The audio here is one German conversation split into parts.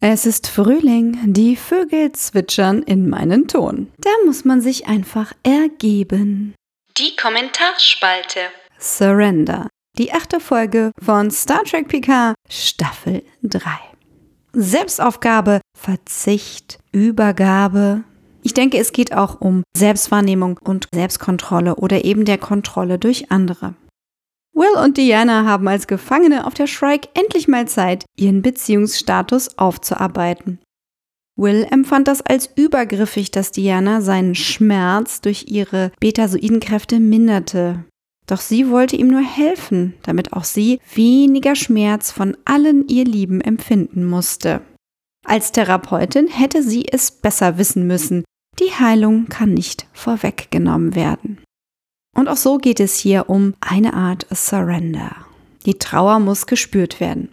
Es ist Frühling, die Vögel zwitschern in meinen Ton. Da muss man sich einfach ergeben. Die Kommentarspalte. Surrender. Die achte Folge von Star Trek Picard, Staffel 3. Selbstaufgabe, Verzicht, Übergabe. Ich denke, es geht auch um Selbstwahrnehmung und Selbstkontrolle oder eben der Kontrolle durch andere. Will und Diana haben als Gefangene auf der Shrike endlich mal Zeit, ihren Beziehungsstatus aufzuarbeiten. Will empfand das als übergriffig, dass Diana seinen Schmerz durch ihre Betasoidenkräfte minderte. Doch sie wollte ihm nur helfen, damit auch sie weniger Schmerz von allen ihr Lieben empfinden musste. Als Therapeutin hätte sie es besser wissen müssen. Die Heilung kann nicht vorweggenommen werden. Und auch so geht es hier um eine Art Surrender. Die Trauer muss gespürt werden.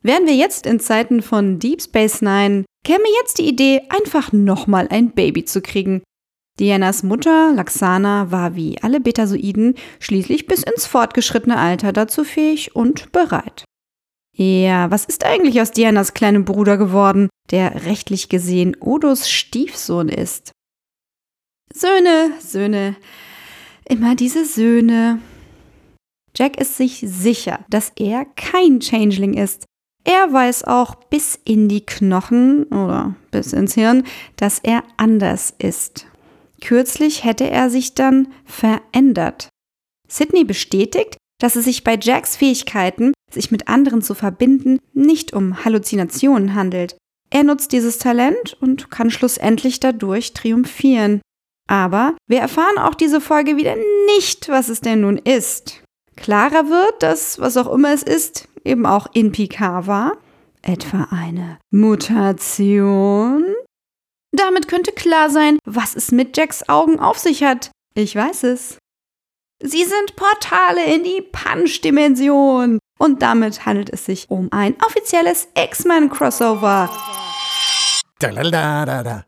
Wären wir jetzt in Zeiten von Deep Space Nine, käme jetzt die Idee, einfach nochmal ein Baby zu kriegen. Dianas Mutter, Laxana, war wie alle Betasoiden schließlich bis ins fortgeschrittene Alter dazu fähig und bereit. Ja, was ist eigentlich aus Dianas kleinem Bruder geworden, der rechtlich gesehen Odos Stiefsohn ist? Söhne, Söhne, Immer diese Söhne. Jack ist sich sicher, dass er kein Changeling ist. Er weiß auch bis in die Knochen oder bis ins Hirn, dass er anders ist. Kürzlich hätte er sich dann verändert. Sydney bestätigt, dass es sich bei Jacks Fähigkeiten, sich mit anderen zu verbinden, nicht um Halluzinationen handelt. Er nutzt dieses Talent und kann schlussendlich dadurch triumphieren. Aber wir erfahren auch diese Folge wieder nicht, was es denn nun ist. Klarer wird, dass, was auch immer es ist, eben auch in Picard war. Etwa eine Mutation? Damit könnte klar sein, was es mit Jacks Augen auf sich hat. Ich weiß es. Sie sind Portale in die Punch-Dimension. Und damit handelt es sich um ein offizielles X-Men-Crossover.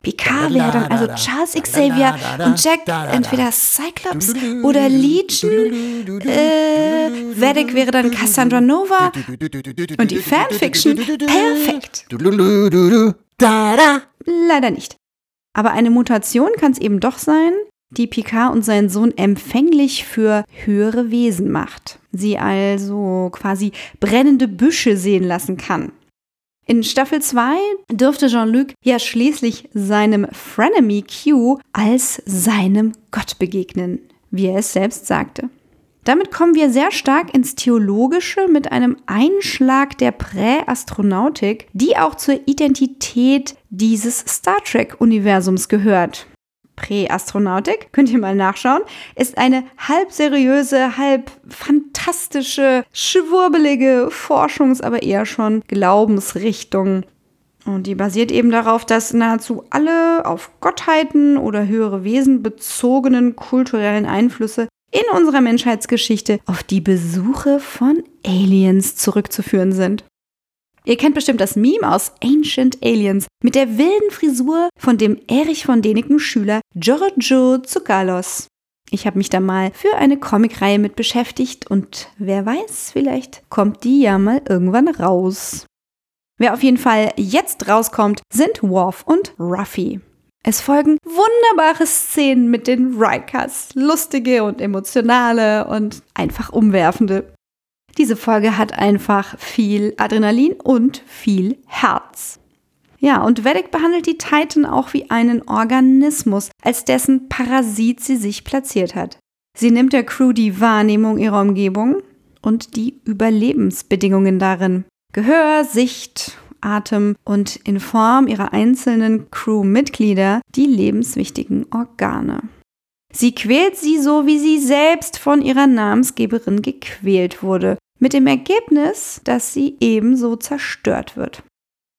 Picard wäre dann also Charles Xavier und Jack entweder Cyclops oder Legion. Äh, Vedic wäre dann Cassandra Nova und die Fanfiction perfekt. Leider nicht. Aber eine Mutation kann es eben doch sein, die Picard und seinen Sohn empfänglich für höhere Wesen macht. Sie also quasi brennende Büsche sehen lassen kann. In Staffel 2 dürfte Jean-Luc ja schließlich seinem Frenemy Q als seinem Gott begegnen, wie er es selbst sagte. Damit kommen wir sehr stark ins Theologische mit einem Einschlag der Präastronautik, die auch zur Identität dieses Star Trek-Universums gehört. Präastronautik, könnt ihr mal nachschauen, ist eine halb seriöse, halb fantastische, schwurbelige Forschungs-, aber eher schon Glaubensrichtung. Und die basiert eben darauf, dass nahezu alle auf Gottheiten oder höhere Wesen bezogenen kulturellen Einflüsse in unserer Menschheitsgeschichte auf die Besuche von Aliens zurückzuführen sind. Ihr kennt bestimmt das Meme aus Ancient Aliens mit der wilden Frisur von dem Erich von Däniken Schüler Giorgio Zukalos. Ich habe mich da mal für eine Comicreihe mit beschäftigt und wer weiß, vielleicht kommt die ja mal irgendwann raus. Wer auf jeden Fall jetzt rauskommt, sind Worf und Ruffy. Es folgen wunderbare Szenen mit den Rikers, lustige und emotionale und einfach umwerfende. Diese Folge hat einfach viel Adrenalin und viel Herz. Ja, und Vedic behandelt die Titan auch wie einen Organismus, als dessen Parasit sie sich platziert hat. Sie nimmt der Crew die Wahrnehmung ihrer Umgebung und die Überlebensbedingungen darin. Gehör, Sicht, Atem und in Form ihrer einzelnen Crewmitglieder die lebenswichtigen Organe. Sie quält sie so, wie sie selbst von ihrer Namensgeberin gequält wurde mit dem Ergebnis, dass sie ebenso zerstört wird.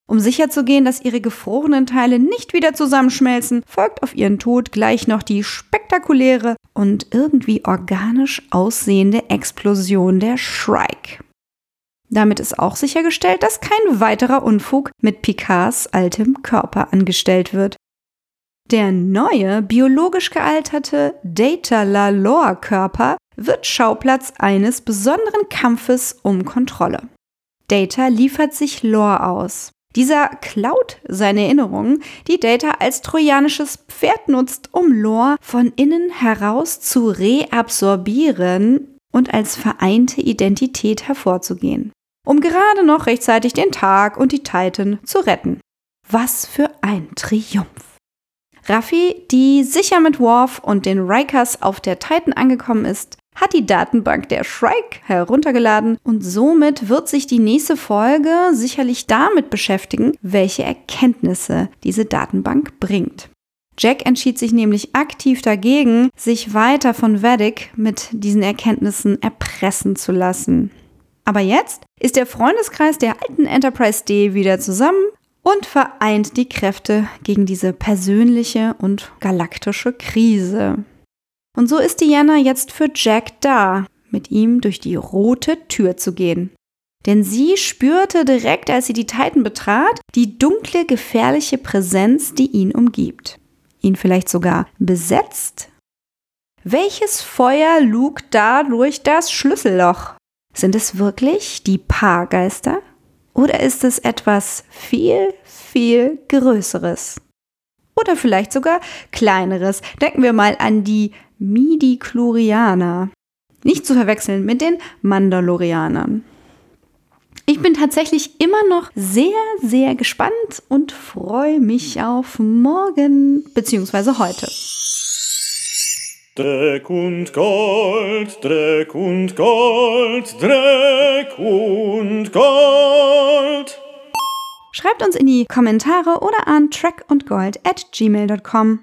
Um sicherzugehen, dass ihre gefrorenen Teile nicht wieder zusammenschmelzen, folgt auf ihren Tod gleich noch die spektakuläre und irgendwie organisch aussehende Explosion der Shrike. Damit ist auch sichergestellt, dass kein weiterer Unfug mit Picards altem Körper angestellt wird. Der neue, biologisch gealterte Data Lalore-Körper wird Schauplatz eines besonderen Kampfes um Kontrolle. Data liefert sich Lore aus. Dieser klaut seine Erinnerungen, die Data als trojanisches Pferd nutzt, um Lore von innen heraus zu reabsorbieren und als vereinte Identität hervorzugehen, um gerade noch rechtzeitig den Tag und die Titan zu retten. Was für ein Triumph! Raffi, die sicher mit Worf und den Rikers auf der Titan angekommen ist, hat die Datenbank der Shrike heruntergeladen und somit wird sich die nächste Folge sicherlich damit beschäftigen, welche Erkenntnisse diese Datenbank bringt. Jack entschied sich nämlich aktiv dagegen, sich weiter von Vedic mit diesen Erkenntnissen erpressen zu lassen. Aber jetzt ist der Freundeskreis der alten Enterprise D wieder zusammen und vereint die Kräfte gegen diese persönliche und galaktische Krise. Und so ist Diana jetzt für Jack da, mit ihm durch die rote Tür zu gehen. Denn sie spürte direkt, als sie die Titan betrat, die dunkle, gefährliche Präsenz, die ihn umgibt. Ihn vielleicht sogar besetzt? Welches Feuer lugt da durch das Schlüsselloch? Sind es wirklich die Paargeister? Oder ist es etwas viel, viel Größeres? Oder vielleicht sogar kleineres. Denken wir mal an die Midi-Chlorianer. Nicht zu verwechseln mit den Mandalorianern. Ich bin tatsächlich immer noch sehr, sehr gespannt und freue mich auf morgen bzw. heute. Dreck und Gold, Dreck und Gold, Dreck und Gold. Schreibt uns in die Kommentare oder an trackundgold at gmail.com.